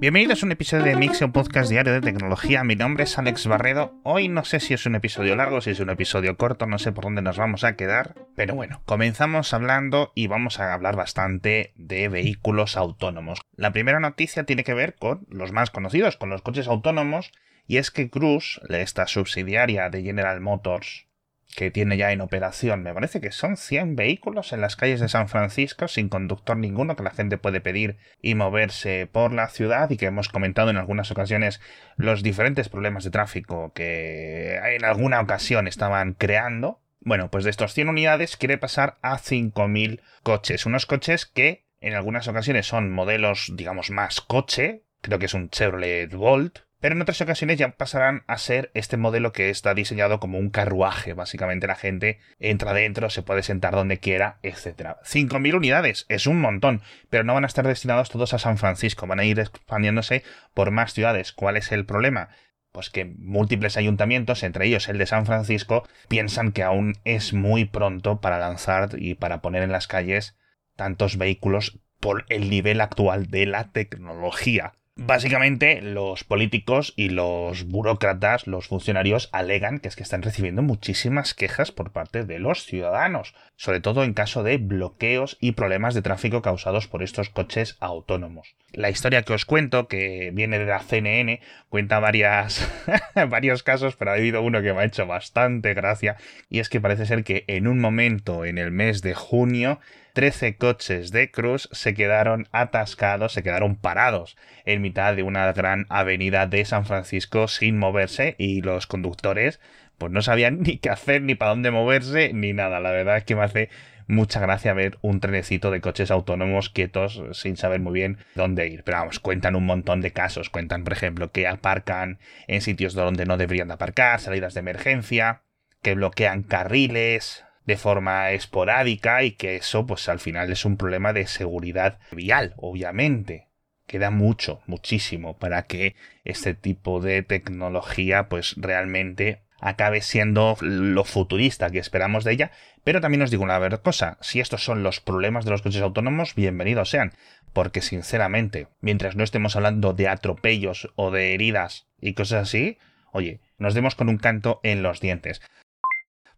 Bienvenidos a un episodio de Mix, un podcast diario de tecnología. Mi nombre es Alex Barredo. Hoy no sé si es un episodio largo, si es un episodio corto, no sé por dónde nos vamos a quedar. Pero bueno, comenzamos hablando y vamos a hablar bastante de vehículos autónomos. La primera noticia tiene que ver con los más conocidos, con los coches autónomos. Y es que Cruise, esta subsidiaria de General Motors, que tiene ya en operación, me parece que son 100 vehículos en las calles de San Francisco sin conductor ninguno que la gente puede pedir y moverse por la ciudad y que hemos comentado en algunas ocasiones los diferentes problemas de tráfico que en alguna ocasión estaban creando. Bueno, pues de estos 100 unidades quiere pasar a 5.000 coches, unos coches que en algunas ocasiones son modelos, digamos, más coche, creo que es un Chevrolet Volt, pero en otras ocasiones ya pasarán a ser este modelo que está diseñado como un carruaje. Básicamente la gente entra dentro, se puede sentar donde quiera, etc. 5.000 unidades, es un montón, pero no van a estar destinados todos a San Francisco, van a ir expandiéndose por más ciudades. ¿Cuál es el problema? Pues que múltiples ayuntamientos, entre ellos el de San Francisco, piensan que aún es muy pronto para lanzar y para poner en las calles tantos vehículos por el nivel actual de la tecnología. Básicamente, los políticos y los burócratas, los funcionarios, alegan que es que están recibiendo muchísimas quejas por parte de los ciudadanos, sobre todo en caso de bloqueos y problemas de tráfico causados por estos coches autónomos. La historia que os cuento, que viene de la CNN, cuenta varias, varios casos, pero ha habido uno que me ha hecho bastante gracia, y es que parece ser que en un momento en el mes de junio 13 coches de Cruz se quedaron atascados, se quedaron parados en mitad de una gran avenida de San Francisco sin moverse y los conductores pues no sabían ni qué hacer, ni para dónde moverse, ni nada. La verdad es que me hace mucha gracia ver un trenecito de coches autónomos quietos sin saber muy bien dónde ir. Pero vamos, cuentan un montón de casos. Cuentan, por ejemplo, que aparcan en sitios donde no deberían de aparcar, salidas de emergencia, que bloquean carriles, de forma esporádica y que eso pues al final es un problema de seguridad vial, obviamente. Queda mucho, muchísimo para que este tipo de tecnología pues realmente acabe siendo lo futurista que esperamos de ella, pero también os digo una verdad cosa, si estos son los problemas de los coches autónomos, bienvenidos sean, porque sinceramente, mientras no estemos hablando de atropellos o de heridas y cosas así, oye, nos demos con un canto en los dientes.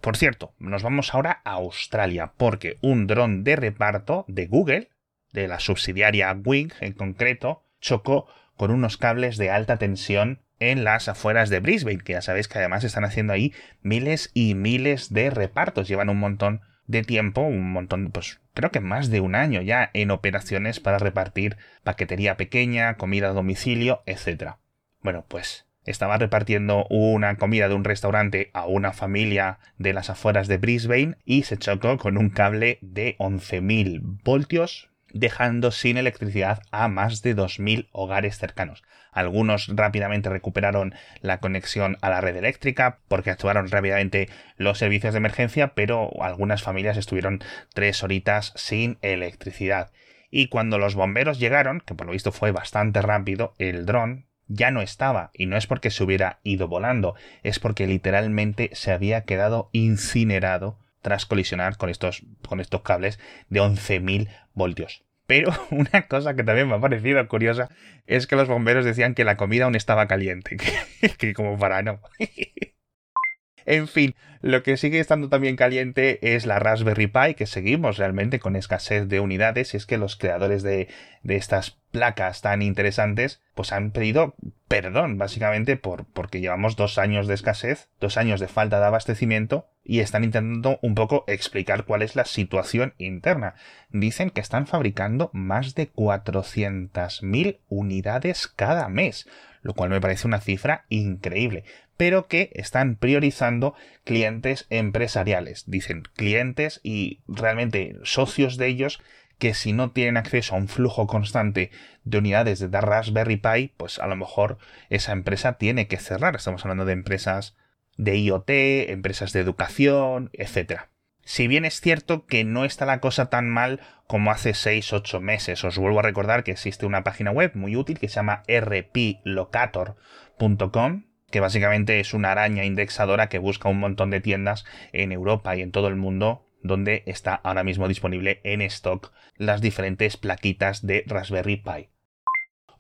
Por cierto, nos vamos ahora a Australia, porque un dron de reparto de Google, de la subsidiaria Wing en concreto, chocó con unos cables de alta tensión en las afueras de Brisbane, que ya sabéis que además están haciendo ahí miles y miles de repartos, llevan un montón de tiempo, un montón, pues creo que más de un año ya en operaciones para repartir paquetería pequeña, comida a domicilio, etc. Bueno, pues estaba repartiendo una comida de un restaurante a una familia de las afueras de Brisbane y se chocó con un cable de 11.000 voltios dejando sin electricidad a más de 2.000 hogares cercanos. Algunos rápidamente recuperaron la conexión a la red eléctrica porque actuaron rápidamente los servicios de emergencia, pero algunas familias estuvieron tres horitas sin electricidad. Y cuando los bomberos llegaron, que por lo visto fue bastante rápido, el dron ya no estaba, y no es porque se hubiera ido volando, es porque literalmente se había quedado incinerado tras colisionar con estos, con estos cables de 11.000 voltios. Pero una cosa que también me ha parecido curiosa es que los bomberos decían que la comida aún estaba caliente, que, que como para no. En fin, lo que sigue estando también caliente es la Raspberry Pi, que seguimos realmente con escasez de unidades, y es que los creadores de, estas placas tan interesantes, pues han pedido perdón, básicamente, por, porque llevamos dos años de escasez, dos años de falta de abastecimiento, y están intentando un poco explicar cuál es la situación interna. Dicen que están fabricando más de 400.000 unidades cada mes, lo cual me parece una cifra increíble pero que están priorizando clientes empresariales. Dicen clientes y realmente socios de ellos que si no tienen acceso a un flujo constante de unidades de Raspberry Pi, pues a lo mejor esa empresa tiene que cerrar. Estamos hablando de empresas de IoT, empresas de educación, etc. Si bien es cierto que no está la cosa tan mal como hace 6-8 meses, os vuelvo a recordar que existe una página web muy útil que se llama rplocator.com que básicamente es una araña indexadora que busca un montón de tiendas en Europa y en todo el mundo donde está ahora mismo disponible en stock las diferentes plaquitas de Raspberry Pi.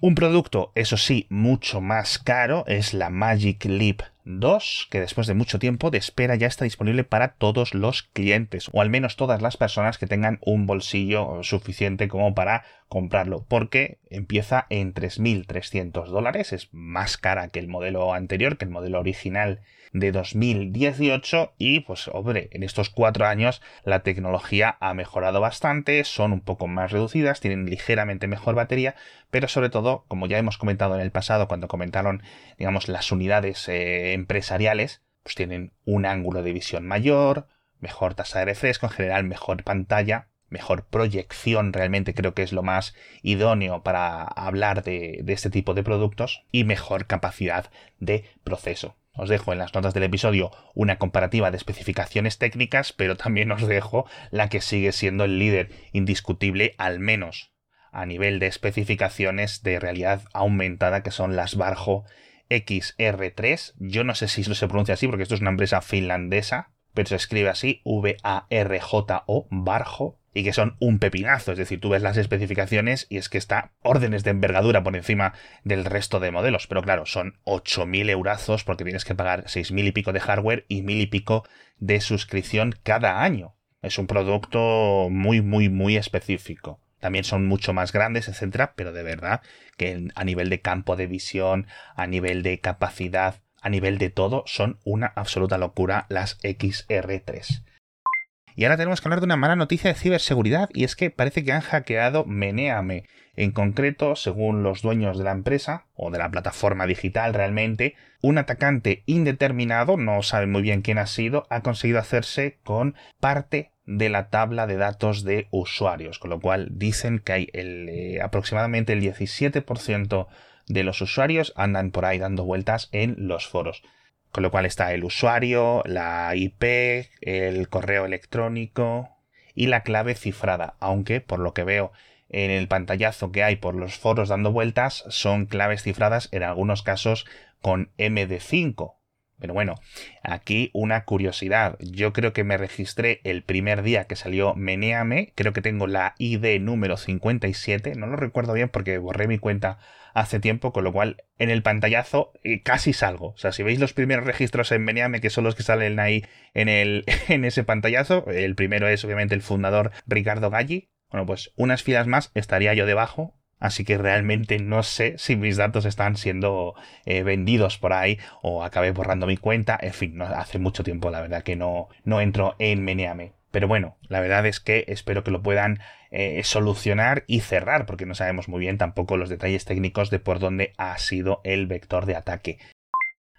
Un producto, eso sí, mucho más caro es la Magic Leap 2, que después de mucho tiempo de espera ya está disponible para todos los clientes, o al menos todas las personas que tengan un bolsillo suficiente como para comprarlo, porque empieza en 3.300 dólares, es más cara que el modelo anterior, que el modelo original de 2018 y pues hombre, en estos cuatro años la tecnología ha mejorado bastante, son un poco más reducidas, tienen ligeramente mejor batería, pero sobre todo, como ya hemos comentado en el pasado cuando comentaron, digamos, las unidades eh, empresariales, pues tienen un ángulo de visión mayor, mejor tasa de refresco, en general mejor pantalla, mejor proyección realmente creo que es lo más idóneo para hablar de, de, este tipo de productos y mejor capacidad de proceso. Os dejo en las notas del episodio una comparativa de especificaciones técnicas, pero también os dejo la que sigue siendo el líder indiscutible, al menos a nivel de especificaciones de realidad aumentada, que son las Barjo XR3. Yo no sé si se pronuncia así, porque esto es una empresa finlandesa, pero se escribe así, V-A-R-J-O, Barjo y que son un pepinazo. Es decir, tú ves las especificaciones y es que está órdenes de envergadura por encima del resto de modelos. Pero claro, son 8.000 eurazos porque tienes que pagar 6.000 y pico de hardware y 1.000 y pico de suscripción cada año. Es un producto muy, muy, muy específico. También son mucho más grandes, etcétera, pero de verdad que a nivel de campo de visión, a nivel de capacidad, a nivel de todo, son una absoluta locura las XR3. Y ahora tenemos que hablar de una mala noticia de ciberseguridad y es que parece que han hackeado Meneame. En concreto, según los dueños de la empresa, o de la plataforma digital realmente, un atacante indeterminado, no sabe muy bien quién ha sido, ha conseguido hacerse con parte de la tabla de datos de usuarios, con lo cual dicen que hay el, eh, aproximadamente el 17% de los usuarios andan por ahí dando vueltas en los foros con lo cual está el usuario, la IP, el correo electrónico y la clave cifrada, aunque por lo que veo en el pantallazo que hay por los foros dando vueltas son claves cifradas en algunos casos con MD5. Pero bueno, aquí una curiosidad. Yo creo que me registré el primer día que salió Meneame. Creo que tengo la ID número 57. No lo recuerdo bien porque borré mi cuenta hace tiempo, con lo cual en el pantallazo eh, casi salgo. O sea, si veis los primeros registros en Meneame, que son los que salen ahí en, el, en ese pantallazo, el primero es obviamente el fundador Ricardo Galli. Bueno, pues unas filas más estaría yo debajo. Así que realmente no sé si mis datos están siendo eh, vendidos por ahí o acabé borrando mi cuenta. En fin, no, hace mucho tiempo la verdad que no, no entro en Meneame. Pero bueno, la verdad es que espero que lo puedan eh, solucionar y cerrar, porque no sabemos muy bien tampoco los detalles técnicos de por dónde ha sido el vector de ataque.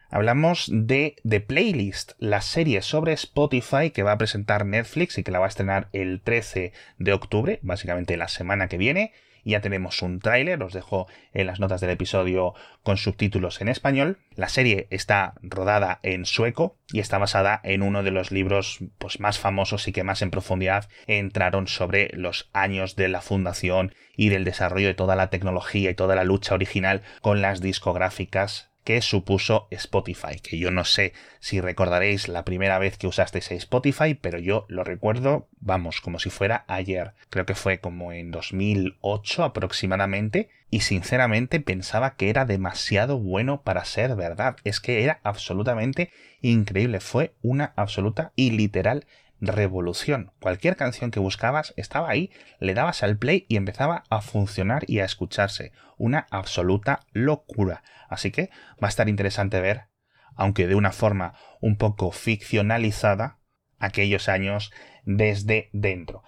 Hablamos de The Playlist, la serie sobre Spotify que va a presentar Netflix y que la va a estrenar el 13 de octubre, básicamente la semana que viene ya tenemos un tráiler, os dejo en las notas del episodio con subtítulos en español. La serie está rodada en sueco y está basada en uno de los libros pues, más famosos y que más en profundidad entraron sobre los años de la fundación y del desarrollo de toda la tecnología y toda la lucha original con las discográficas que supuso Spotify, que yo no sé si recordaréis la primera vez que usasteis Spotify, pero yo lo recuerdo, vamos, como si fuera ayer. Creo que fue como en 2008 aproximadamente, y sinceramente pensaba que era demasiado bueno para ser verdad. Es que era absolutamente increíble, fue una absoluta y literal revolución. Cualquier canción que buscabas estaba ahí, le dabas al play y empezaba a funcionar y a escucharse. Una absoluta locura. Así que va a estar interesante ver, aunque de una forma un poco ficcionalizada, aquellos años desde dentro.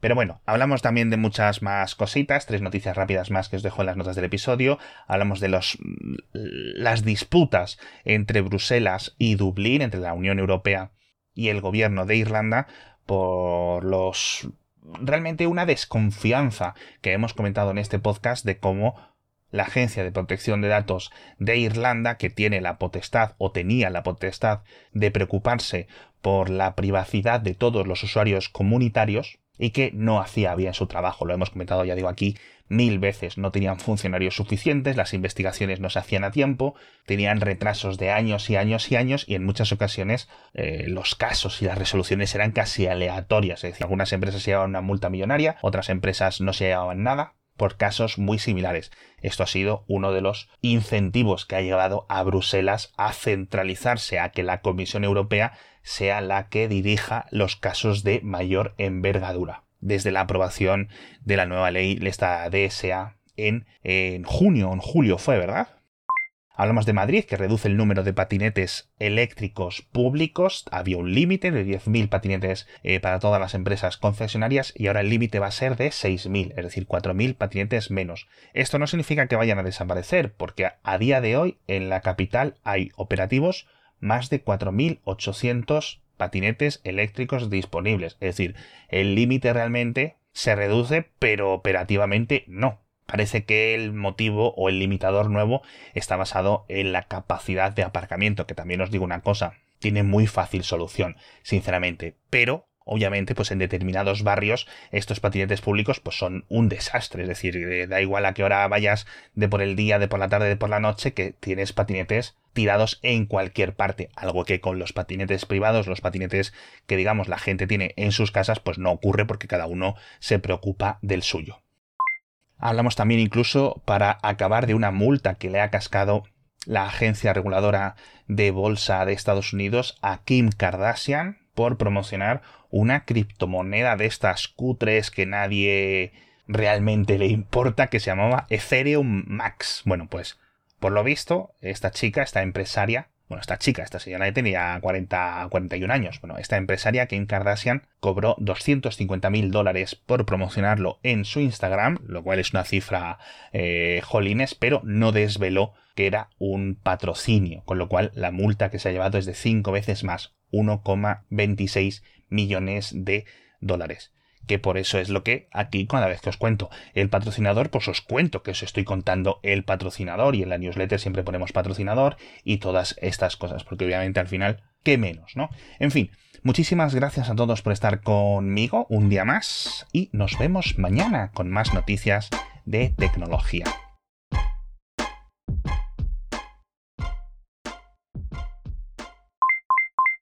Pero bueno, hablamos también de muchas más cositas, tres noticias rápidas más que os dejo en las notas del episodio. Hablamos de los, las disputas entre Bruselas y Dublín, entre la Unión Europea y el gobierno de Irlanda por los realmente una desconfianza que hemos comentado en este podcast de cómo la Agencia de Protección de Datos de Irlanda, que tiene la potestad o tenía la potestad de preocuparse por la privacidad de todos los usuarios comunitarios y que no hacía bien su trabajo. Lo hemos comentado, ya digo aquí, mil veces. No tenían funcionarios suficientes, las investigaciones no se hacían a tiempo, tenían retrasos de años y años y años y en muchas ocasiones eh, los casos y las resoluciones eran casi aleatorias. Es decir, algunas empresas se llevaban una multa millonaria, otras empresas no se llevaban nada por casos muy similares. Esto ha sido uno de los incentivos que ha llevado a Bruselas a centralizarse, a que la Comisión Europea sea la que dirija los casos de mayor envergadura. Desde la aprobación de la nueva ley, esta DSA, en, en junio, en julio fue, ¿verdad? Hablamos de Madrid, que reduce el número de patinetes eléctricos públicos. Había un límite de 10.000 patinetes eh, para todas las empresas concesionarias y ahora el límite va a ser de 6.000, es decir, 4.000 patinetes menos. Esto no significa que vayan a desaparecer, porque a día de hoy en la capital hay operativos más de 4.800 patinetes eléctricos disponibles. Es decir, el límite realmente se reduce, pero operativamente no. Parece que el motivo o el limitador nuevo está basado en la capacidad de aparcamiento, que también os digo una cosa, tiene muy fácil solución, sinceramente, pero obviamente pues en determinados barrios estos patinetes públicos pues son un desastre, es decir, eh, da igual a qué hora vayas de por el día, de por la tarde, de por la noche, que tienes patinetes tirados en cualquier parte, algo que con los patinetes privados, los patinetes que digamos la gente tiene en sus casas, pues no ocurre porque cada uno se preocupa del suyo. Hablamos también incluso para acabar de una multa que le ha cascado la agencia reguladora de bolsa de Estados Unidos a Kim Kardashian por promocionar una criptomoneda de estas cutres que nadie realmente le importa que se llamaba Ethereum Max. Bueno, pues por lo visto, esta chica, esta empresaria, bueno, esta chica, esta señora tenía 40, 41 años. Bueno, esta empresaria, Kim Kardashian, cobró 250 mil dólares por promocionarlo en su Instagram, lo cual es una cifra eh, jolines, pero no desveló que era un patrocinio, con lo cual la multa que se ha llevado es de 5 veces más, 1,26 millones de dólares que por eso es lo que aquí cada vez que os cuento el patrocinador, pues os cuento que os estoy contando el patrocinador y en la newsletter siempre ponemos patrocinador y todas estas cosas, porque obviamente al final, ¿qué menos, no? En fin, muchísimas gracias a todos por estar conmigo un día más y nos vemos mañana con más noticias de tecnología.